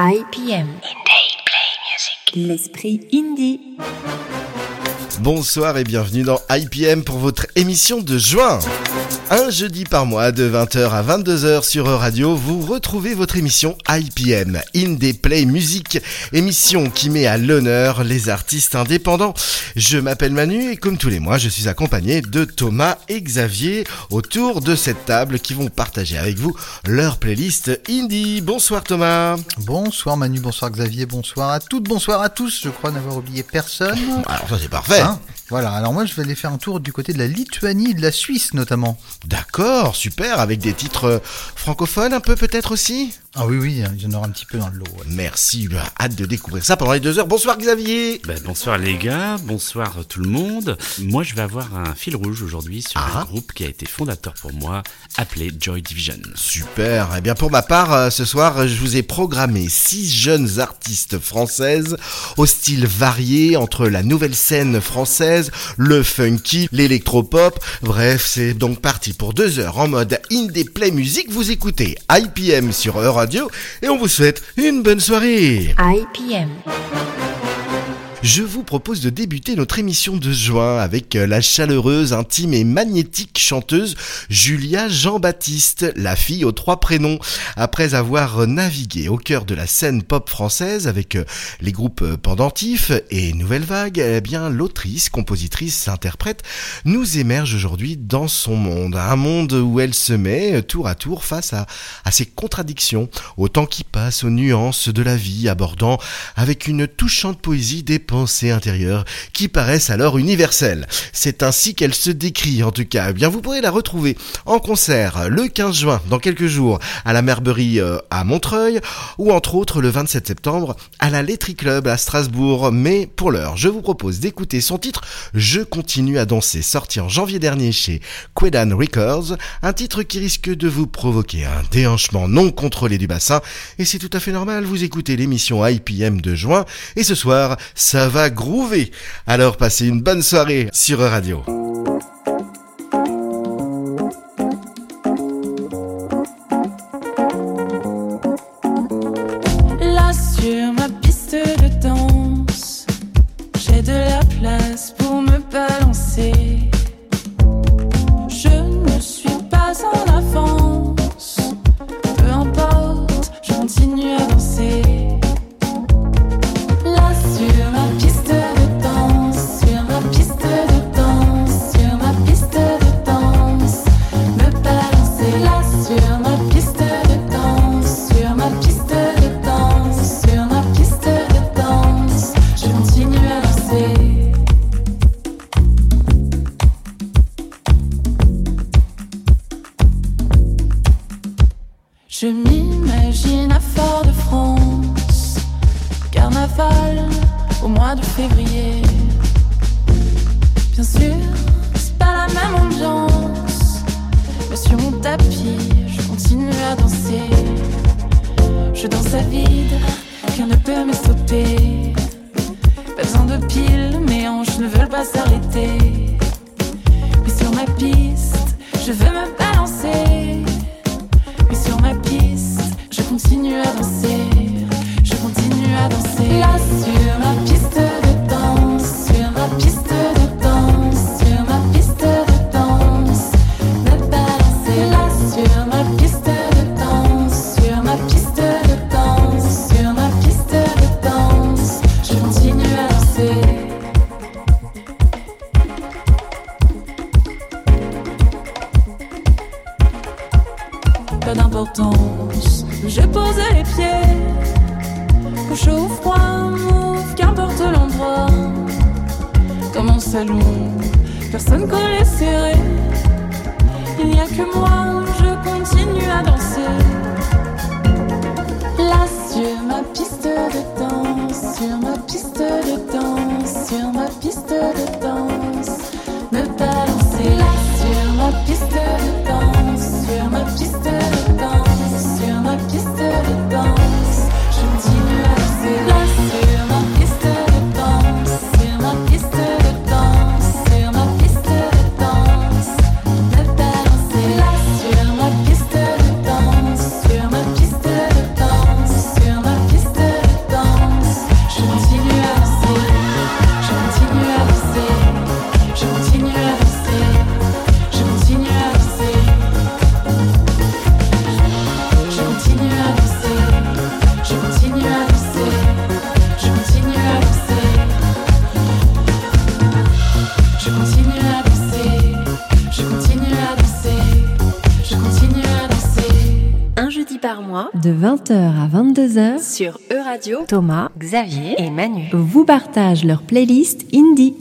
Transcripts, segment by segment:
IPM. L'esprit indie. Bonsoir et bienvenue dans IPM pour votre émission de juin. Un jeudi par mois de 20h à 22h sur Radio, vous retrouvez votre émission IPM, Indie Play Music, émission qui met à l'honneur les artistes indépendants. Je m'appelle Manu et comme tous les mois, je suis accompagné de Thomas et Xavier autour de cette table qui vont partager avec vous leur playlist indie. Bonsoir Thomas. Bonsoir Manu, bonsoir Xavier, bonsoir à toutes, bonsoir à tous. Je crois n'avoir oublié personne. Alors ça c'est parfait. bien. Voilà, alors moi je vais aller faire un tour du côté de la Lituanie et de la Suisse notamment. D'accord, super, avec des titres euh, francophones un peu peut-être aussi? Ah oui, oui, il y en aura un petit peu dans le lot. ouais. Merci, bah, hâte de découvrir ça pendant les deux heures. Bonsoir Xavier Ben, bonsoir les gars, bonsoir tout le monde. Moi je vais avoir un fil rouge aujourd'hui sur Ah. un groupe qui a été fondateur pour moi, appelé Joy Division. Super. Eh bien, pour ma part, euh, ce soir, je vous ai programmé six jeunes artistes françaises au style varié entre la nouvelle scène française, le funky, l'électropop. Bref, c'est donc parti pour deux heures en mode indie play music. Vous écoutez IPM sur E-Radio et on vous souhaite une bonne soirée. IPM. Je vous propose de débuter notre émission de juin avec euh, la chaleureuse, intime et magnétique chanteuse Julia Jean-Baptiste, la fille aux trois prénoms. Après avoir navigué au cœur de la scène pop française avec euh, les groupes euh, Pendentifs et Nouvelle Vague, eh bien l'autrice, compositrice, interprète nous émerge aujourd'hui dans son monde. Un monde où elle se met tour à tour face à, à ses contradictions, au temps qui passe, aux nuances de la vie, abordant avec une touchante poésie des pensées intérieures qui paraissent alors universelles. C'est ainsi qu'elle se décrit en tout cas. Eh bien, vous pourrez la retrouver en concert le 15 juin, dans quelques jours, à la Merberie euh, à Montreuil, ou entre autres le 27 septembre à la Laiterie Club à Strasbourg. Mais pour l'heure, je vous propose d'écouter son titre Je continue à danser, sorti en janvier dernier chez Quedan Records, un titre qui risque de vous provoquer un déhanchement non contrôlé du bassin, et c'est tout à fait normal, vous écoutez l'émission IPM de juin, et ce soir, ça va groover. Alors passez une bonne soirée sur Radio. Continue à danser. Je continue à danser. Là sur ma piste Thomas, Xavier. et Manu. Vous partagent leur playlist indie.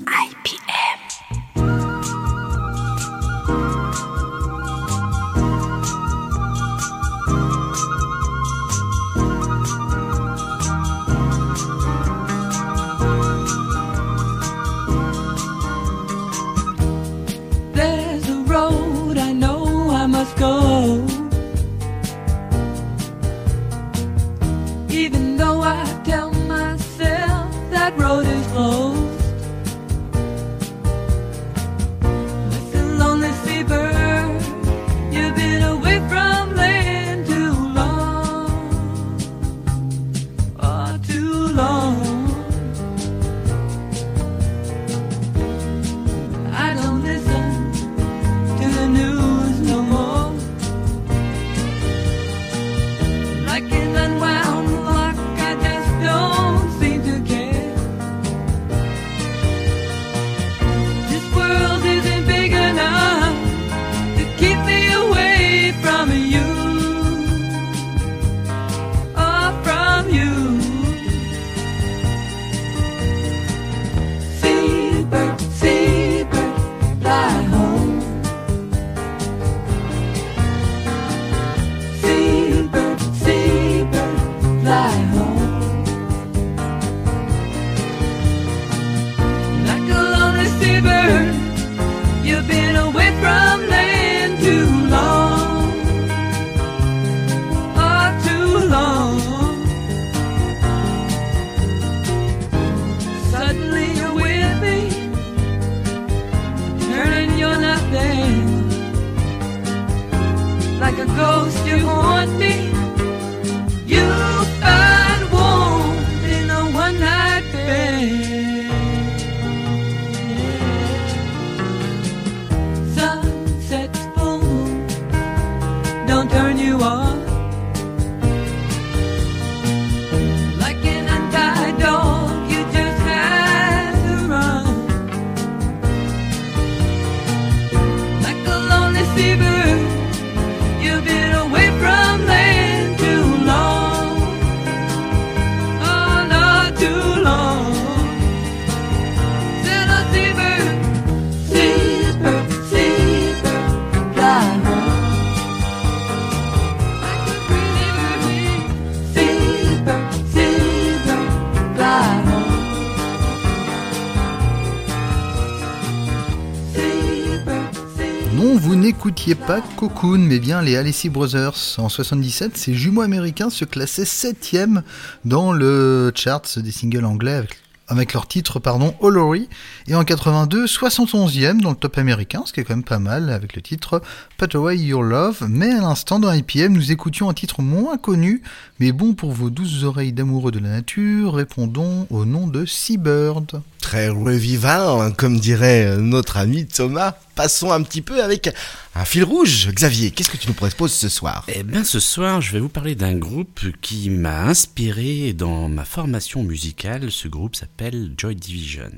Pas Cocoon, mais bien les Alessi Brothers. En 77, ces jumeaux américains se classaient 7ème dans le charts des singles anglais avec, leur titre pardon, Hollory. Et en 82, 71e dans le top américain, ce qui est quand même pas mal, avec le titre Put Away Your Love. Mais à l'instant, dans IPM, nous écoutions un titre moins connu, mais bon pour vos douces oreilles d'amoureux de la nature. Répondons au nom de Seabird. Très revivant, hein, comme dirait notre ami Thomas. Passons un petit peu avec un fil rouge. Xavier, qu'est-ce que tu nous proposes ce soir? Eh bien, ce soir, je vais vous parler d'un groupe qui m'a inspiré dans ma formation musicale. Ce groupe s'appelle Joy Division.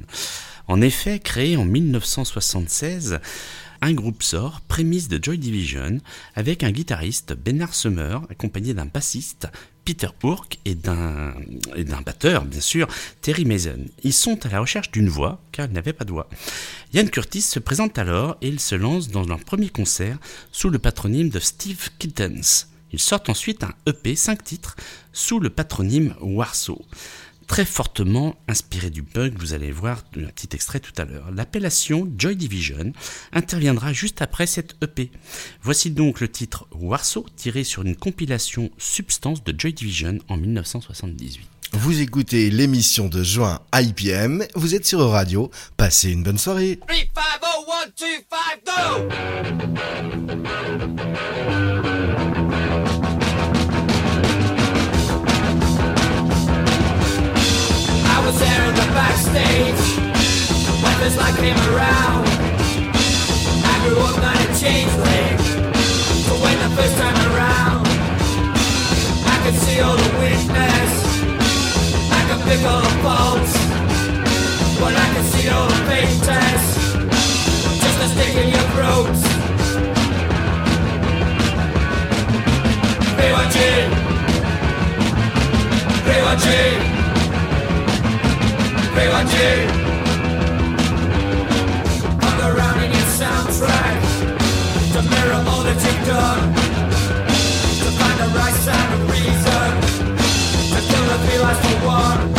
En effet, créé en 1976, un groupe sort, prémisse de Joy Division, avec un guitariste, Bernard Summer, accompagné d'un bassiste, Peter d'un et d'un batteur, bien sûr, Terry Mason. Ils sont à la recherche d'une voix, car ils n'avaient pas de voix. Yann Curtis se présente alors et ils se lancent dans leur premier concert sous le patronyme de Steve Kittens. Ils sortent ensuite un EP 5 titres sous le patronyme Warsaw. Très fortement inspiré du punk, vous allez voir un petit extrait tout à l'heure. L'appellation Joy Division interviendra juste après cette EP. Voici donc le titre Warsaw tiré sur une compilation Substance de Joy Division en 1978. Vous écoutez l'émission de juin IPM, vous êtes sur Radio, passez une bonne soirée. 3, 5, 0, 1, 2, 5, go! I was there in the backstage when this light came around. I grew up not a changeling, so when the first time around, I could see all the weakness, single faults, But I can see all the pictures Just a stick in your throat. BYG BYG BYG Hung around in your soundtrack To mirror all that you've done To find the right sound of reason To kill the three lives for one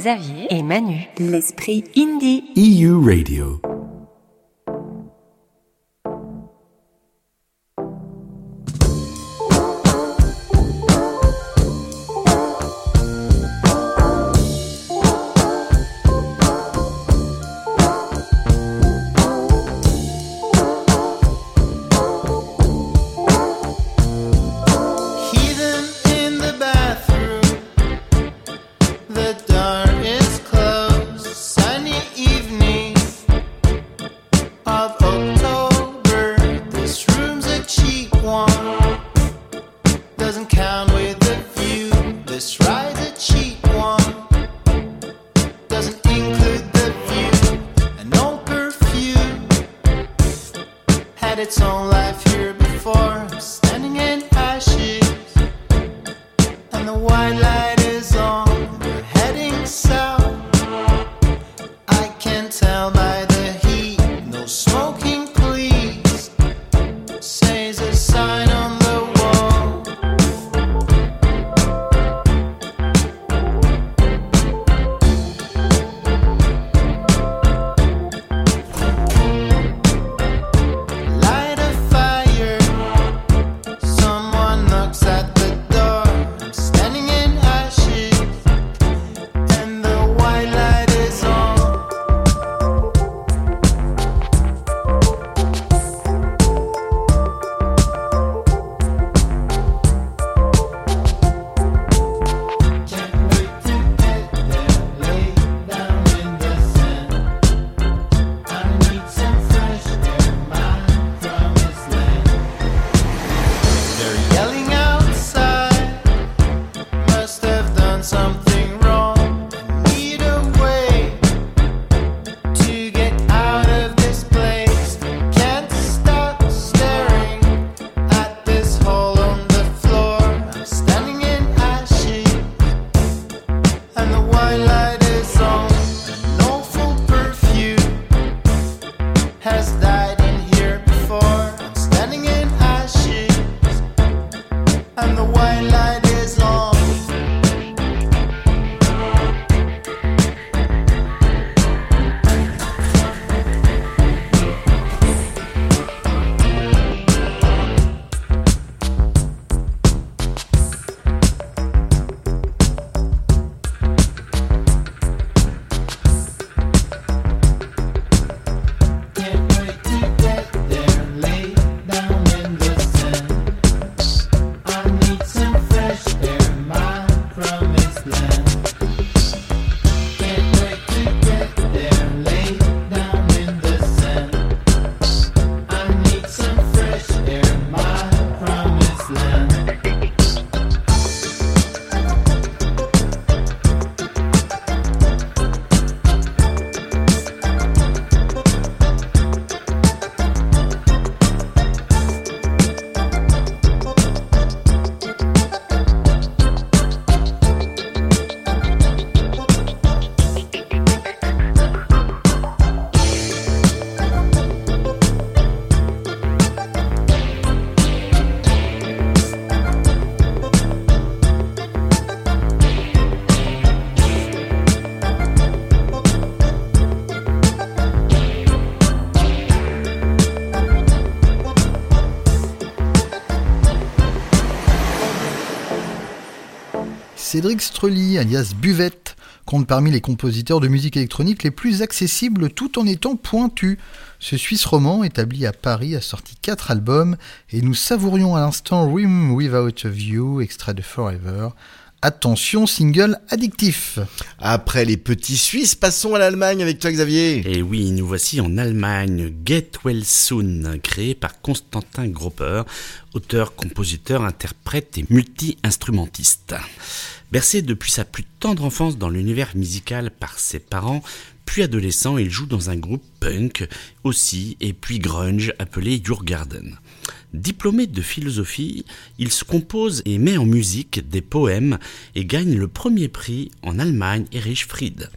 Xavier et Manu. L'esprit indie. its own Cédric Strelly, alias Buvette, compte parmi les compositeurs de musique électronique les plus accessibles tout en étant pointu. Ce Suisse roman, établi à Paris, a sorti 4 albums et nous savourions à l'instant Rim Without a View, extrait de Forever. Attention, single addictif. Après les petits Suisses, passons à l'Allemagne avec toi Xavier. Et oui, nous voici en Allemagne, Get Well Soon, créé par Constantin Gropper, auteur, compositeur, interprète et multi-instrumentiste. Bercé depuis sa plus tendre enfance dans l'univers musical par ses parents, puis adolescent, il joue dans un groupe punk aussi, et puis grunge appelé Your Garden. Diplômé de philosophie, il se compose et met en musique des poèmes et gagne le premier prix en Allemagne Erich Fried.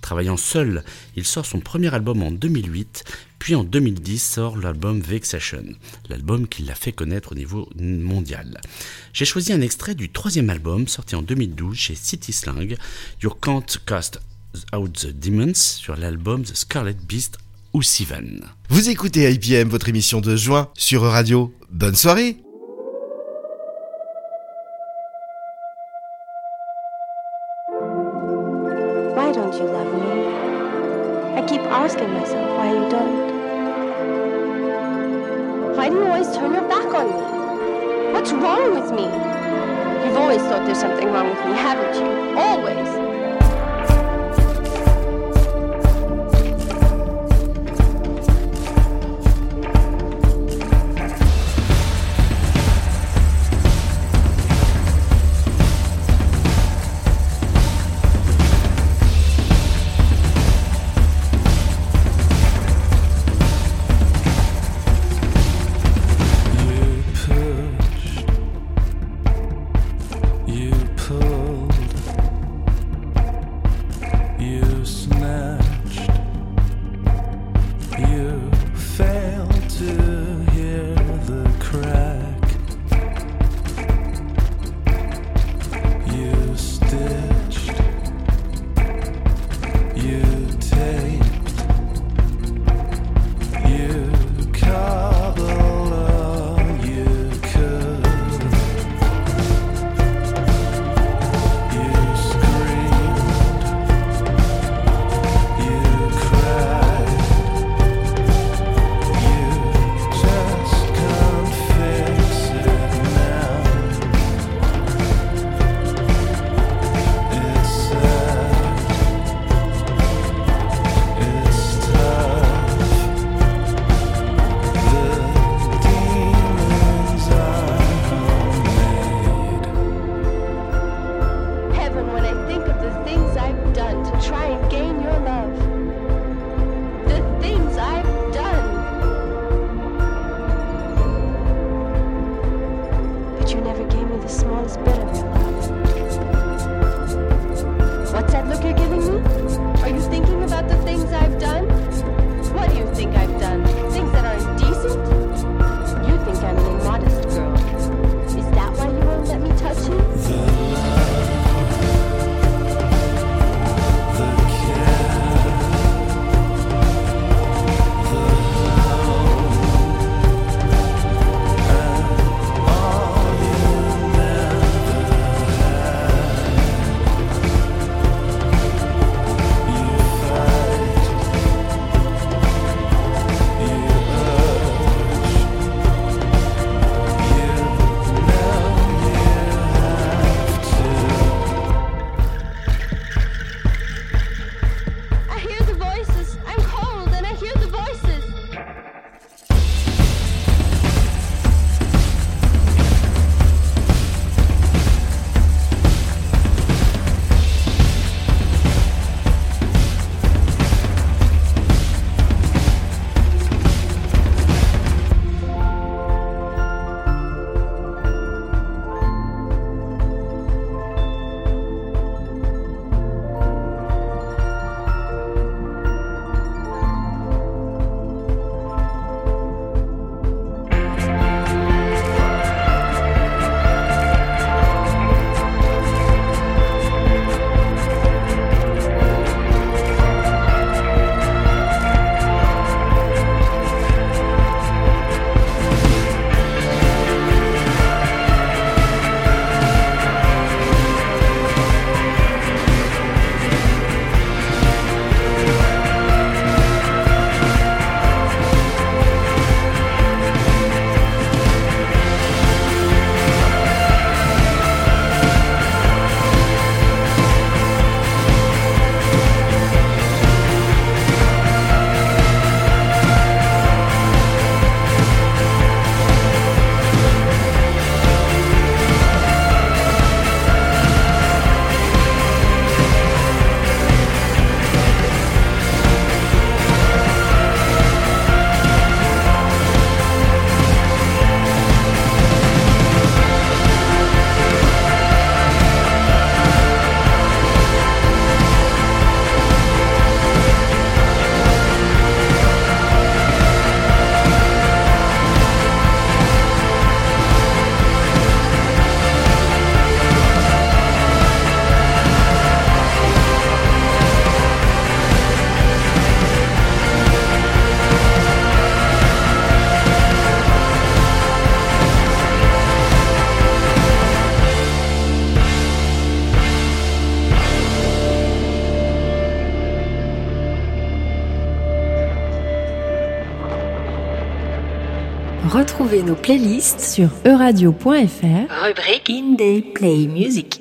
Travaillant seul, il sort son premier album en 2008, puis en 2010 sort l'album Vexation, l'album qui l'a fait connaître au niveau mondial. J'ai choisi un extrait du troisième album sorti en 2012 chez City Slang, You Can't Cast Out the Demons, sur l'album The Scarlet Beast ou Sivan. Vous écoutez IPM, votre émission de juin sur Radio. Bonne soirée do you always turn your back on me? What's wrong with me? You've always thought there's something wrong with me, haven't you? Always. Retrouvez nos playlists sur euradio.fr, rubrique Indie Play Music.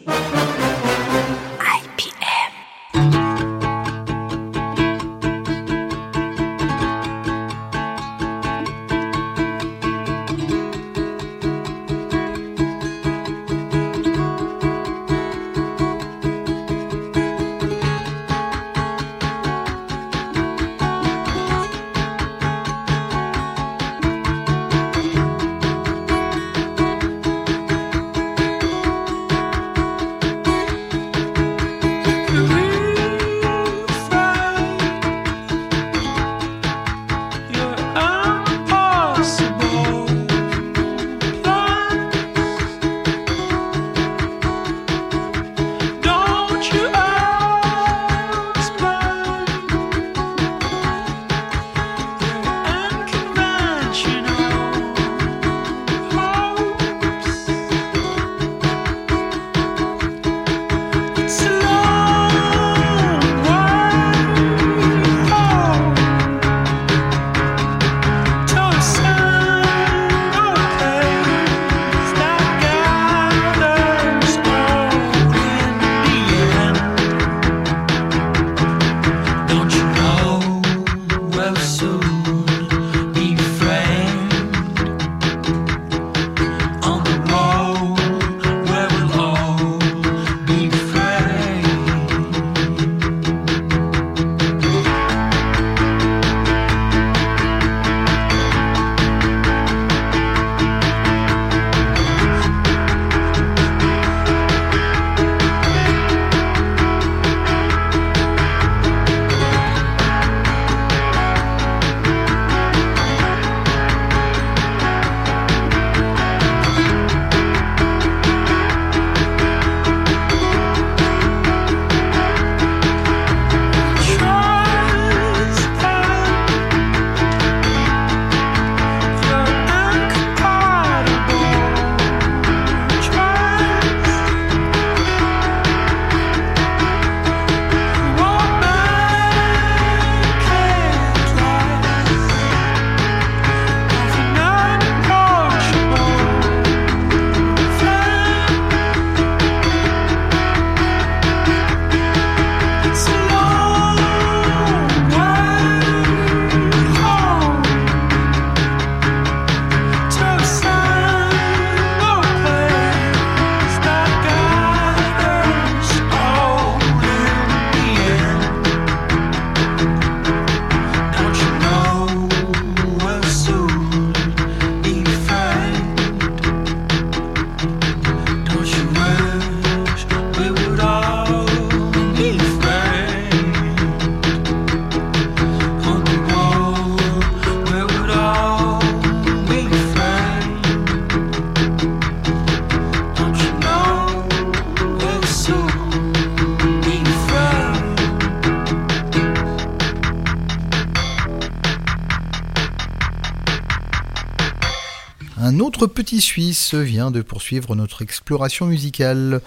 Un autre petit Suisse vient de poursuivre notre exploration musicale.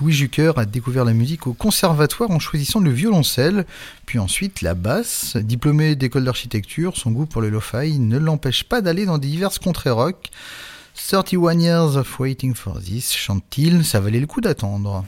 Louis Jucker a découvert la musique au conservatoire en choisissant le violoncelle, puis ensuite la basse. Diplômé d'école d'architecture, son goût pour le lo-fi ne l'empêche pas d'aller dans diverses contrées rock. 31 Years of Waiting for This, chante-t-il, ça valait le coup d'attendre.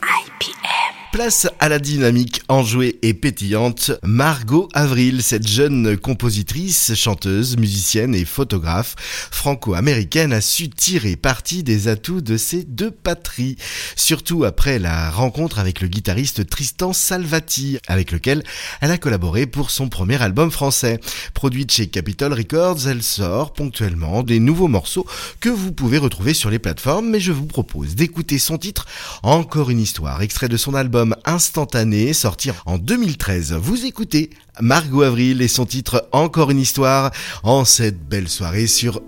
Place à la dynamique enjouée et pétillante, Margot Avril, cette jeune compositrice, chanteuse, musicienne et photographe franco-américaine a su tirer parti des atouts de ces deux patries, surtout après la rencontre avec le guitariste Tristan Salvati, avec lequel elle a collaboré pour son premier album français. Produite chez Capitol Records, elle sort ponctuellement des nouveaux morceaux que vous pouvez retrouver sur les plateformes, mais je vous propose d'écouter son titre Encore une histoire, extrait de son album Instantané, sorti en 2013. Vous écoutez Margot Avril et son titre Encore une histoire en cette belle soirée sur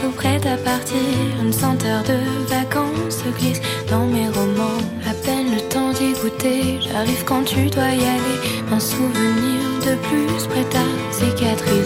tout prête à partir. Une senteur de vacances se glisse dans mes romans. À peine le temps d'y goûter, j'arrive quand tu dois y aller. Un souvenir de plus prêt à cicatriser.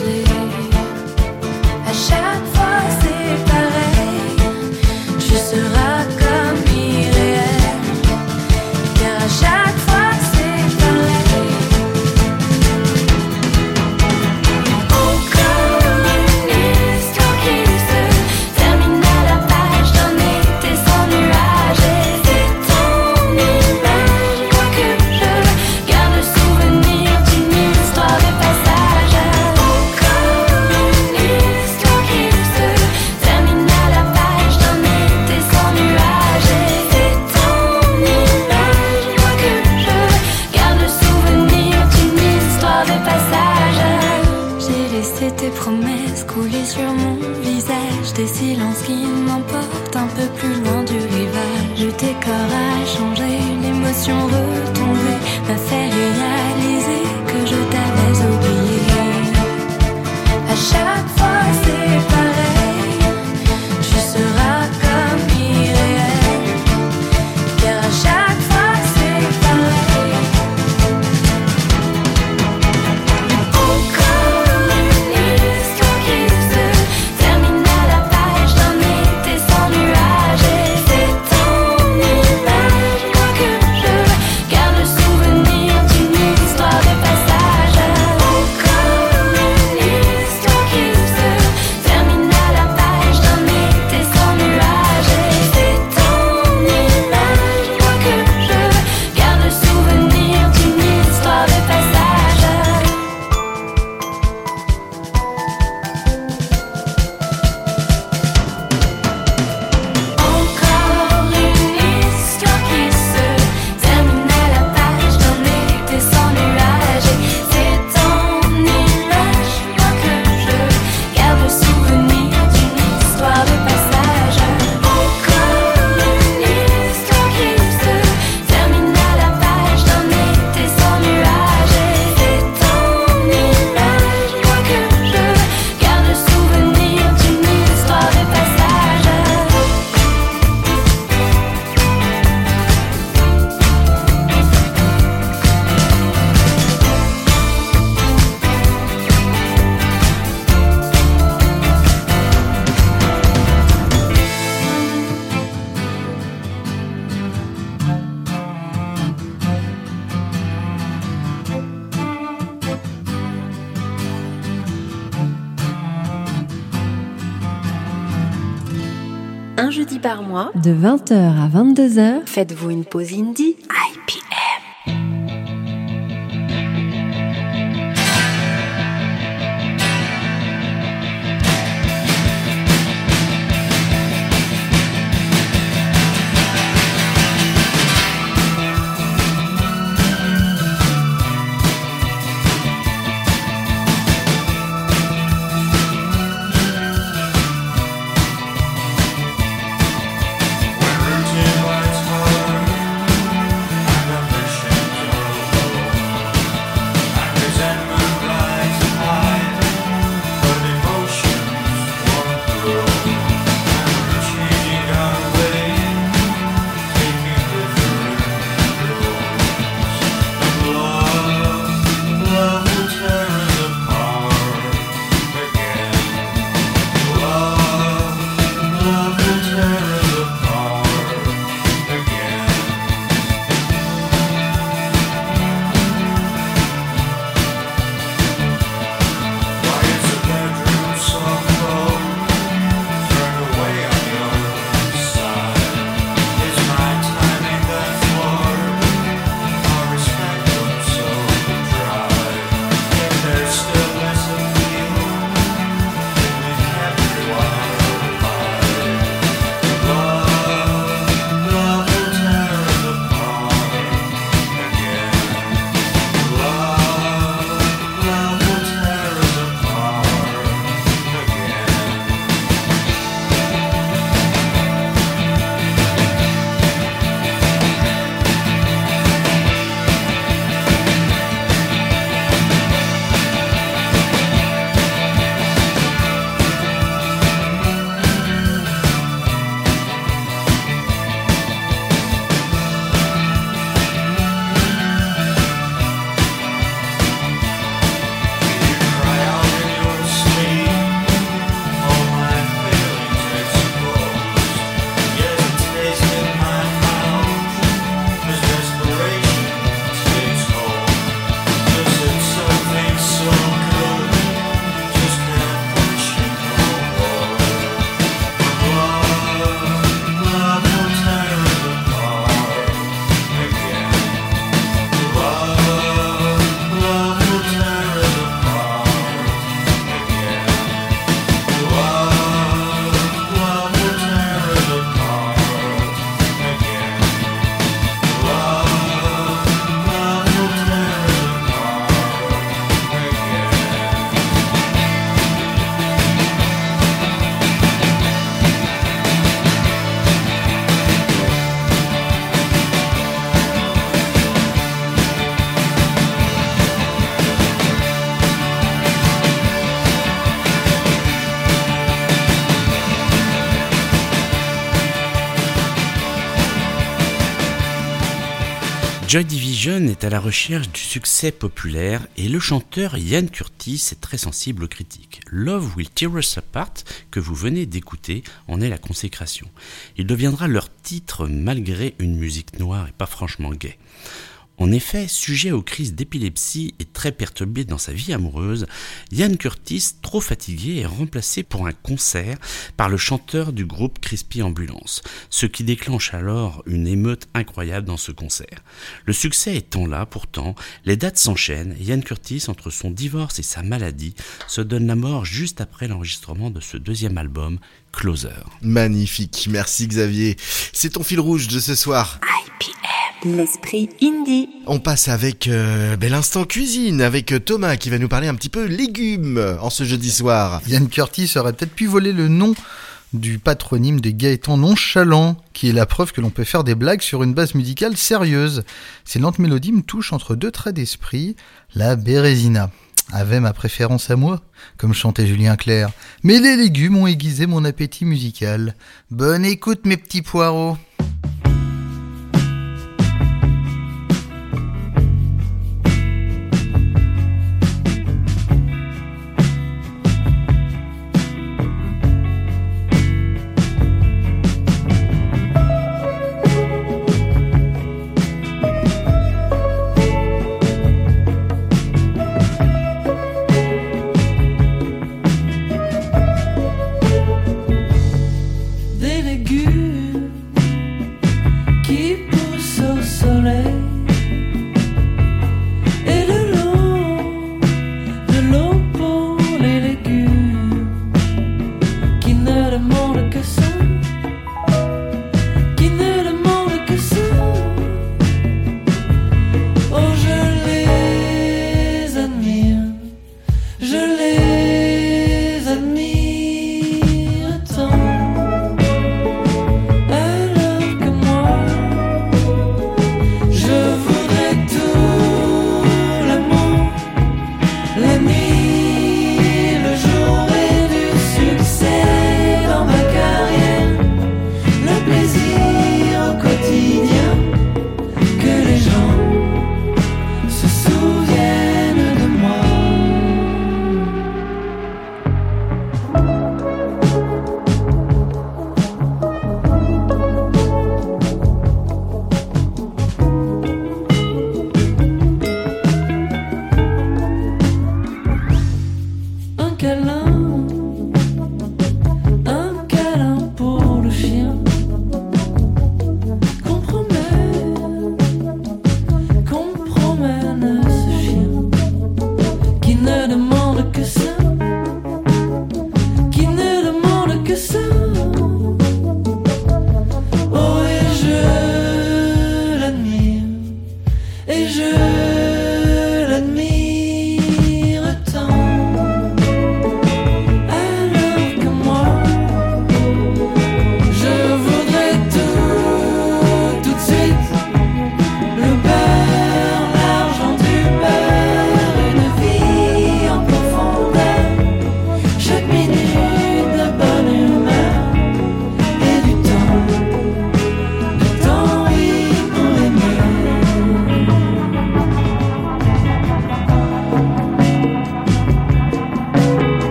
mois, de 20h à 22h, faites-vous une pause indie Joy Division est à la recherche du succès populaire et le chanteur Ian Curtis est très sensible aux critiques. Love Will Tear Us Apart, que vous venez d'écouter, en est la consécration. Il deviendra leur titre malgré une musique noire et pas franchement gaie. En effet, sujet aux crises d'épilepsie et très perturbé dans sa vie amoureuse, Ian Curtis, trop fatigué, est remplacé pour un concert par le chanteur du groupe Crispy Ambulance, ce qui déclenche alors une émeute incroyable dans ce concert. Le succès étant là, pourtant, les dates s'enchaînent. Ian Curtis, entre son divorce et sa maladie, se donne la mort juste après l'enregistrement de ce deuxième album, Closer. Magnifique, merci Xavier. C'est ton fil rouge de ce soir. L'esprit indie. On passe avec euh, ben, l'instant cuisine, avec euh, Thomas qui va nous parler un petit peu légumes en ce jeudi soir. Ian Curtis aurait peut-être pu voler le nom du patronyme de Gaëtan Nonchalant, qui est la preuve que l'on peut faire des blagues sur une base musicale sérieuse. Ces lentes mélodies me touchent entre deux traits d'esprit, la bérésina avait ma préférence à moi, comme chantait Julien Clerc. Mais les légumes ont aiguisé mon appétit musical. Bonne écoute mes petits poireaux.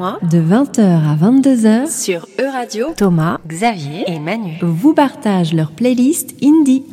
Mois, De 20h à 22h, sur E-Radio, Thomas Xavier et Manu. vous partage leur playlist indie.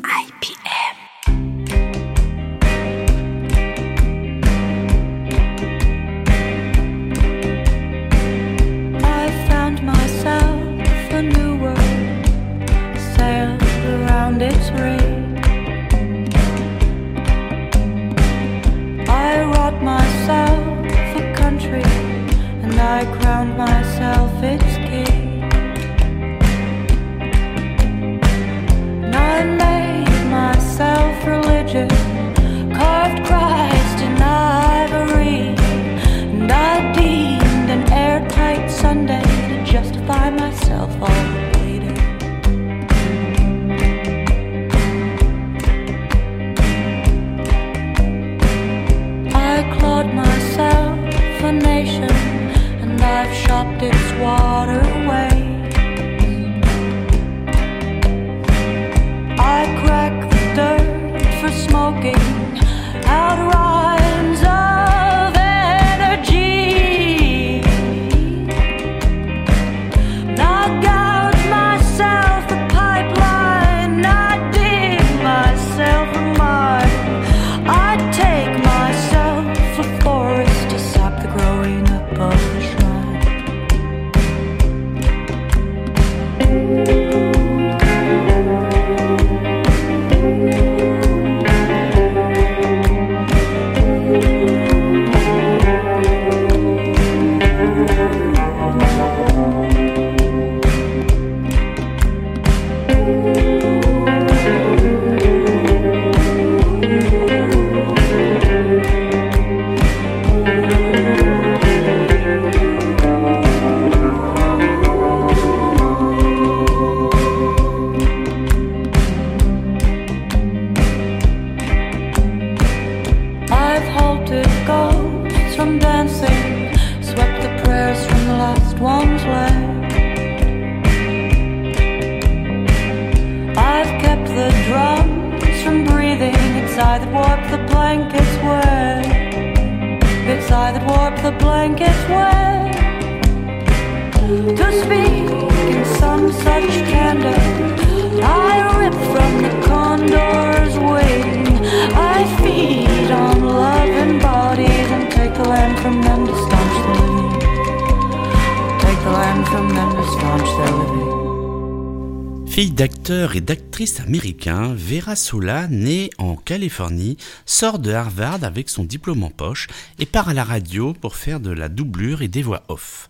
Fille d'acteur et d'actrice américain, Vera Sola, née en Californie, sort de Harvard avec son diplôme en poche et part à la radio pour faire de la doublure et des voix off.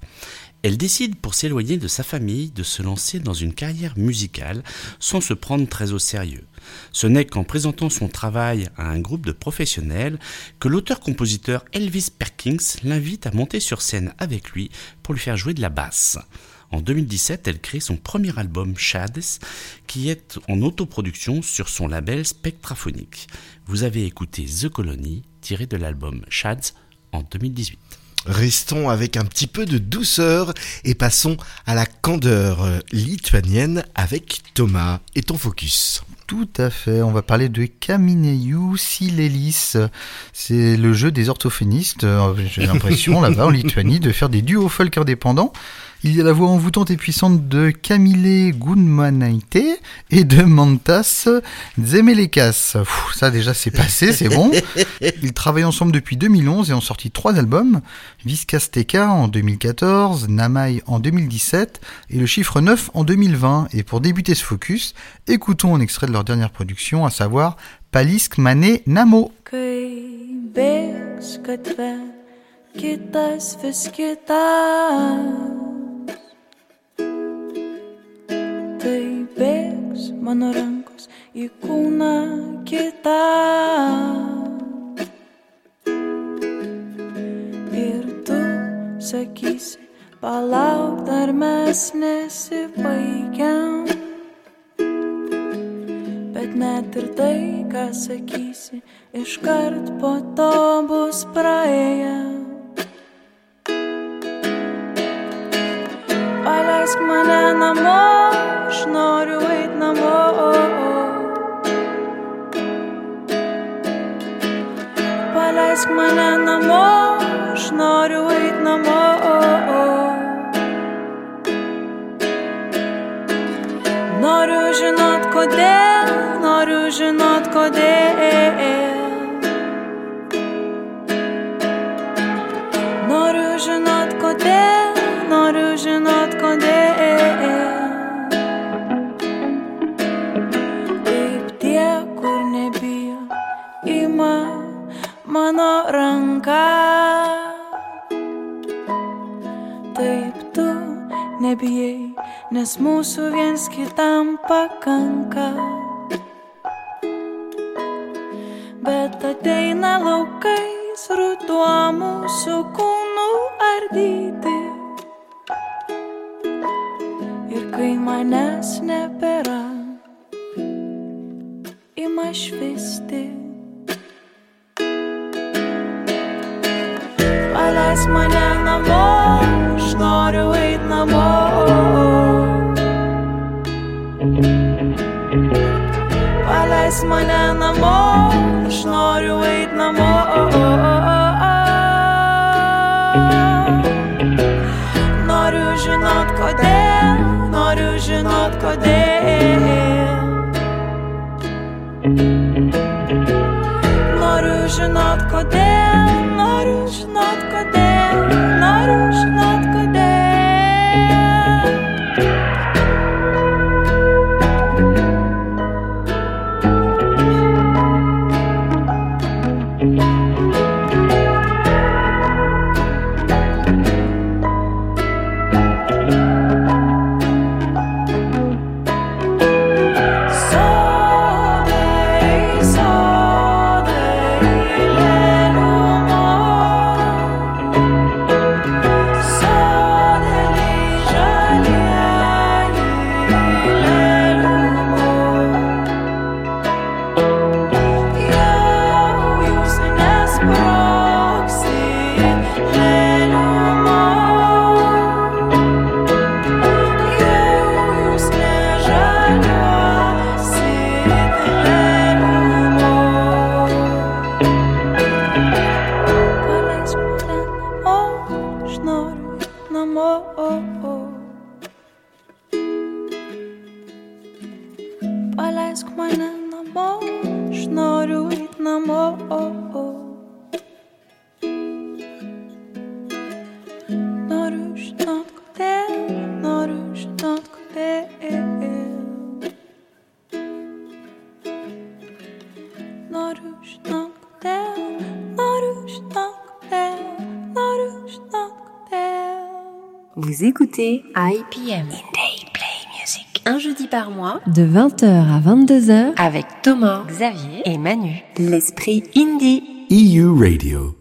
Elle décide, pour s'éloigner de sa famille, de se lancer dans une carrière musicale sans se prendre très au sérieux. Ce n'est qu'en présentant son travail à un groupe de professionnels que l'auteur-compositeur Elvis Perkins l'invite à monter sur scène avec lui pour lui faire jouer de la basse. En 2017, elle crée son premier album Shades, qui est en autoproduction sur son label Spectraphonique. Vous avez écouté The Colony, tiré de l'album Shads en 2018. Restons avec un petit peu de douceur et passons à la candeur lituanienne avec Thomas et ton focus. Tout à fait, on va parler de Kamineu Silelis. C'est le jeu des orthophonistes, euh, j'ai l'impression là-bas en Lituanie, de faire des duos folk indépendants. Il y a la voix envoûtante et puissante de Camille Gunmanaite et de Mantas Zemelekas. Pff, Ça déjà c'est passé, c'est bon. Ils travaillent ensemble depuis 2011 et ont sorti trois albums. Viskasteka en 2014, Namai en 2017 et le chiffre 9 en 2020. Et pour débuter ce focus, écoutons un extrait de leur dernière production, à savoir Palisk Mane Namo. Kai bėgs mano rankos į kūną kitą. Ir tu sakysi, palauk, dar mes nesibaigiam. Bet net ir tai, ką sakysi, iškart po to bus praėję. Paleisk mane namo, mane namo, aš noriu eit namo. Noriu žinot kodėl, noriu žinot kodėl. Nebijai, nes mūsų viens kitam pakanka. Bet ateina laukais ruduo mūsų kūnų ardyti. Ir kai manęs nebėra, ima švisti. Paleisk mane namo, aš noriu eit namo. Paleisk mane namo, aš noriu eit namo. Noriu žinot kodėl, noriu žinot kodėl. Noriu žinot kodėl, écoutez IPM Indie Play Music. Un jeudi par mois, de 20h à 22h, avec Thomas, Xavier et Manu. L'esprit indie. EU Radio.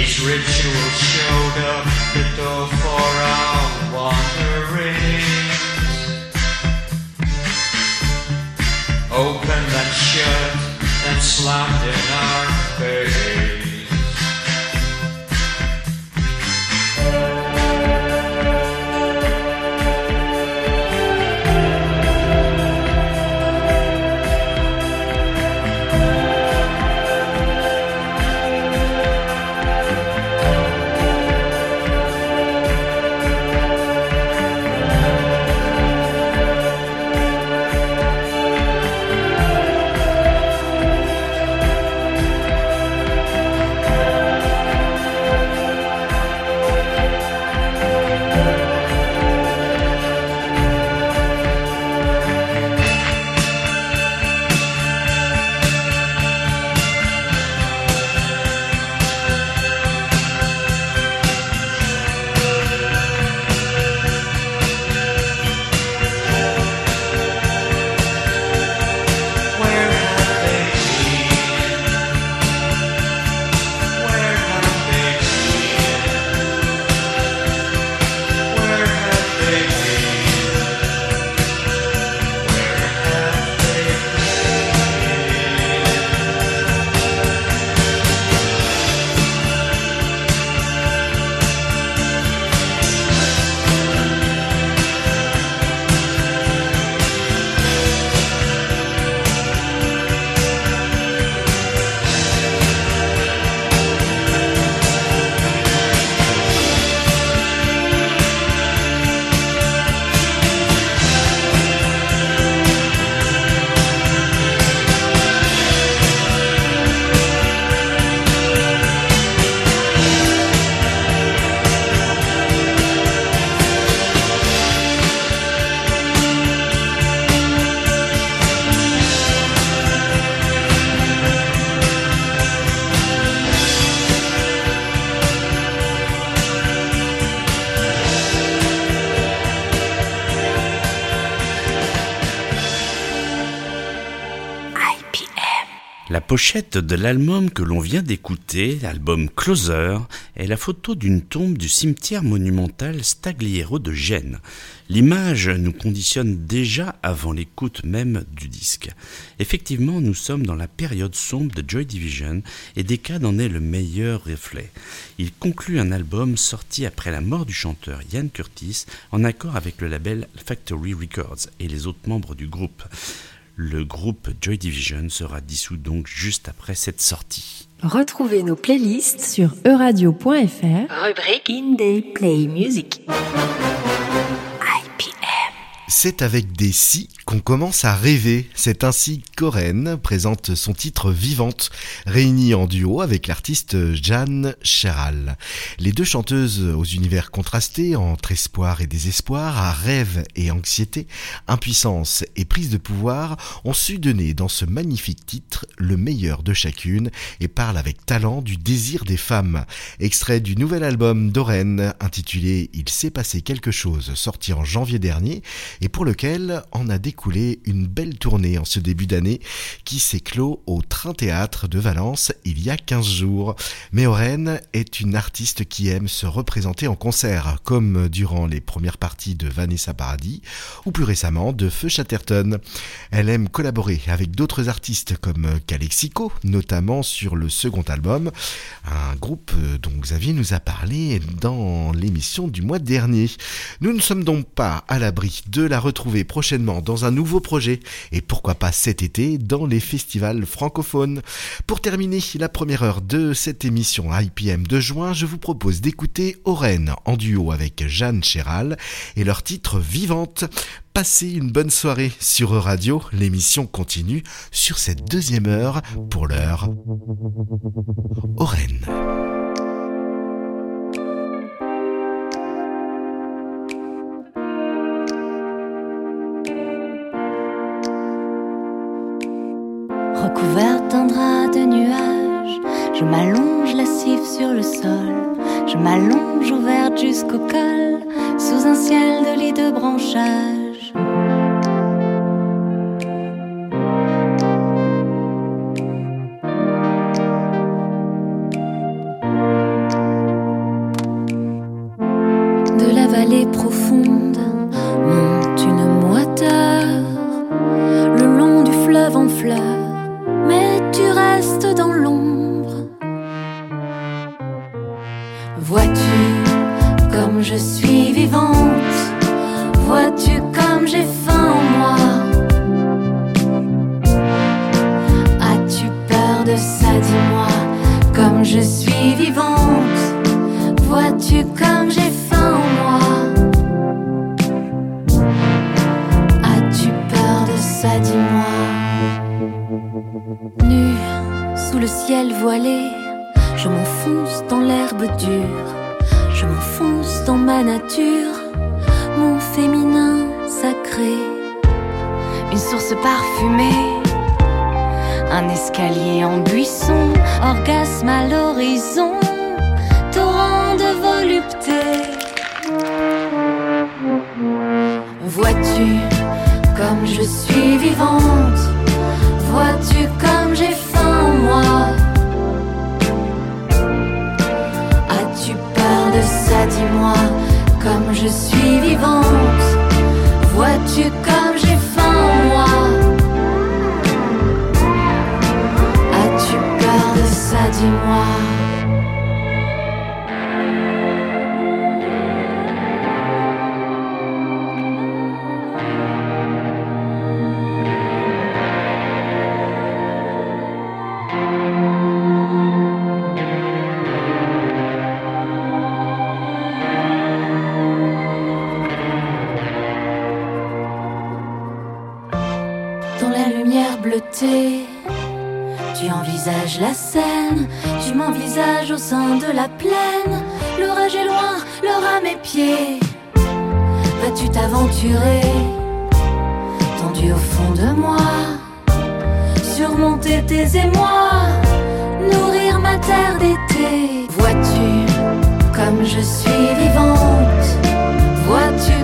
These rituals showed up the door for our wanderings. Open that shut and slapped in our face. Pochette de l'album que l'on vient d'écouter, l'album Closer, est la photo d'une tombe du cimetière monumental Stagliero de Gênes. L'image nous conditionne déjà avant l'écoute même du disque. Effectivement, nous sommes dans la période sombre de Joy Division et Decade en est le meilleur reflet. Il conclut un album sorti après la mort du chanteur Ian Curtis en accord avec le label Factory Records et les autres membres du groupe. Le groupe Joy Division sera dissous donc juste après cette sortie. Retrouvez nos playlists sur euradio.fr, rubrique Indie Play Music. C'est avec des si qu'on commence à rêver. C'est ainsi qu'Oren présente son titre Vivante, réuni en duo avec l'artiste Jeanne Cheral. Les deux chanteuses aux univers contrastés, entre espoir et désespoir, à rêve et anxiété, impuissance et prise de pouvoir, ont su donner dans ce magnifique titre le meilleur de chacune et parlent avec talent du désir des femmes. Extrait du nouvel album d'Oren intitulé Il s'est passé quelque chose, sorti en janvier dernier et pour lequel en a découlé une belle tournée en ce début d'année qui s'est clos au Train Théâtre de Valence il y a 15 jours. Méorène est une artiste qui aime se représenter en concert, comme durant les premières parties de Vanessa Paradis ou plus récemment de Feu Chatterton. Elle aime collaborer avec d'autres artistes comme Calexico, notamment sur le second album, un groupe dont Xavier nous a parlé dans l'émission du mois dernier. Nous ne sommes donc pas à l'abri de la retrouver prochainement dans un nouveau projet et pourquoi pas cet été dans les festivals francophones. Pour terminer la première heure de cette émission IPM de juin, je vous propose d'écouter Oren en duo avec Jeanne Chéral et leur titre Vivante. Passez une bonne soirée sur Radio, l'émission continue sur cette deuxième heure pour l'heure. Oren. Recouverte d'un drap de nuages, je m'allonge lascive sur le sol. Je m'allonge ouverte jusqu'au col, sous un ciel de lit de branchages. Nature, mon féminin sacré, une source parfumée, un escalier en buisson, orgasme à l'horizon, torrent de volupté. Vois-tu comme je suis vivante? Vois-tu comme j'ai faim en moi? As-tu peur de ça, dis-moi Comme je suis vivante. Vois-tu comme j'ai faim en moi? As-tu peur de ça, dis-moi? La scène, tu m'envisages au sein de la plaine. L'orage est loin, l'or à mes pieds. Vas-tu t'aventurer, tendu au fond de moi, surmonter tes émois, nourrir ma terre d'été? Vois-tu comme je suis vivante, vois-tu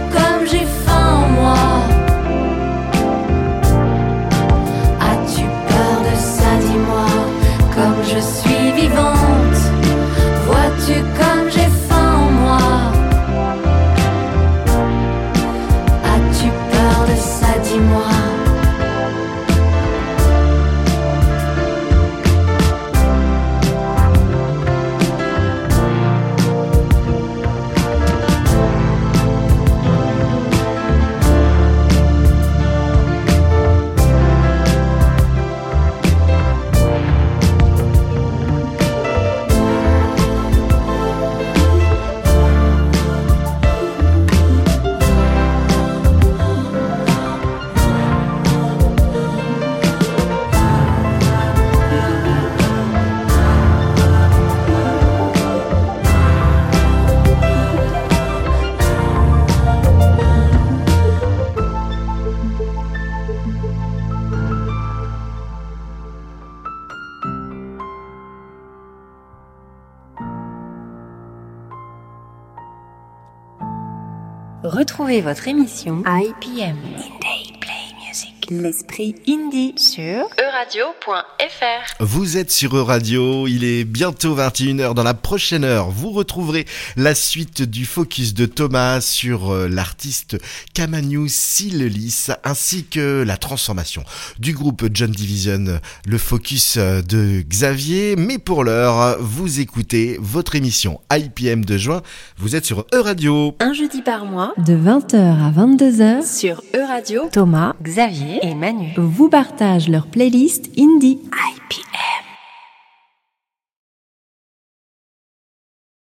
Retrouvez votre émission IPM Indie Play Music. L'esprit indie sur euradio.fr. Vous êtes sur Euradio, il est bientôt 21h. Dans la prochaine heure, vous retrouverez la suite du focus de Thomas sur euh, l'artiste Kamanu Silelis ainsi que la transformation du groupe John Division, le focus euh, de Xavier. Mais pour l'heure, vous écoutez votre émission IPM de juin. Vous êtes sur Euradio. Un jeudi par mois, de 20h à 22h, sur Euradio, Thomas, Xavier et Manu vous partagent leur playlist indie I P.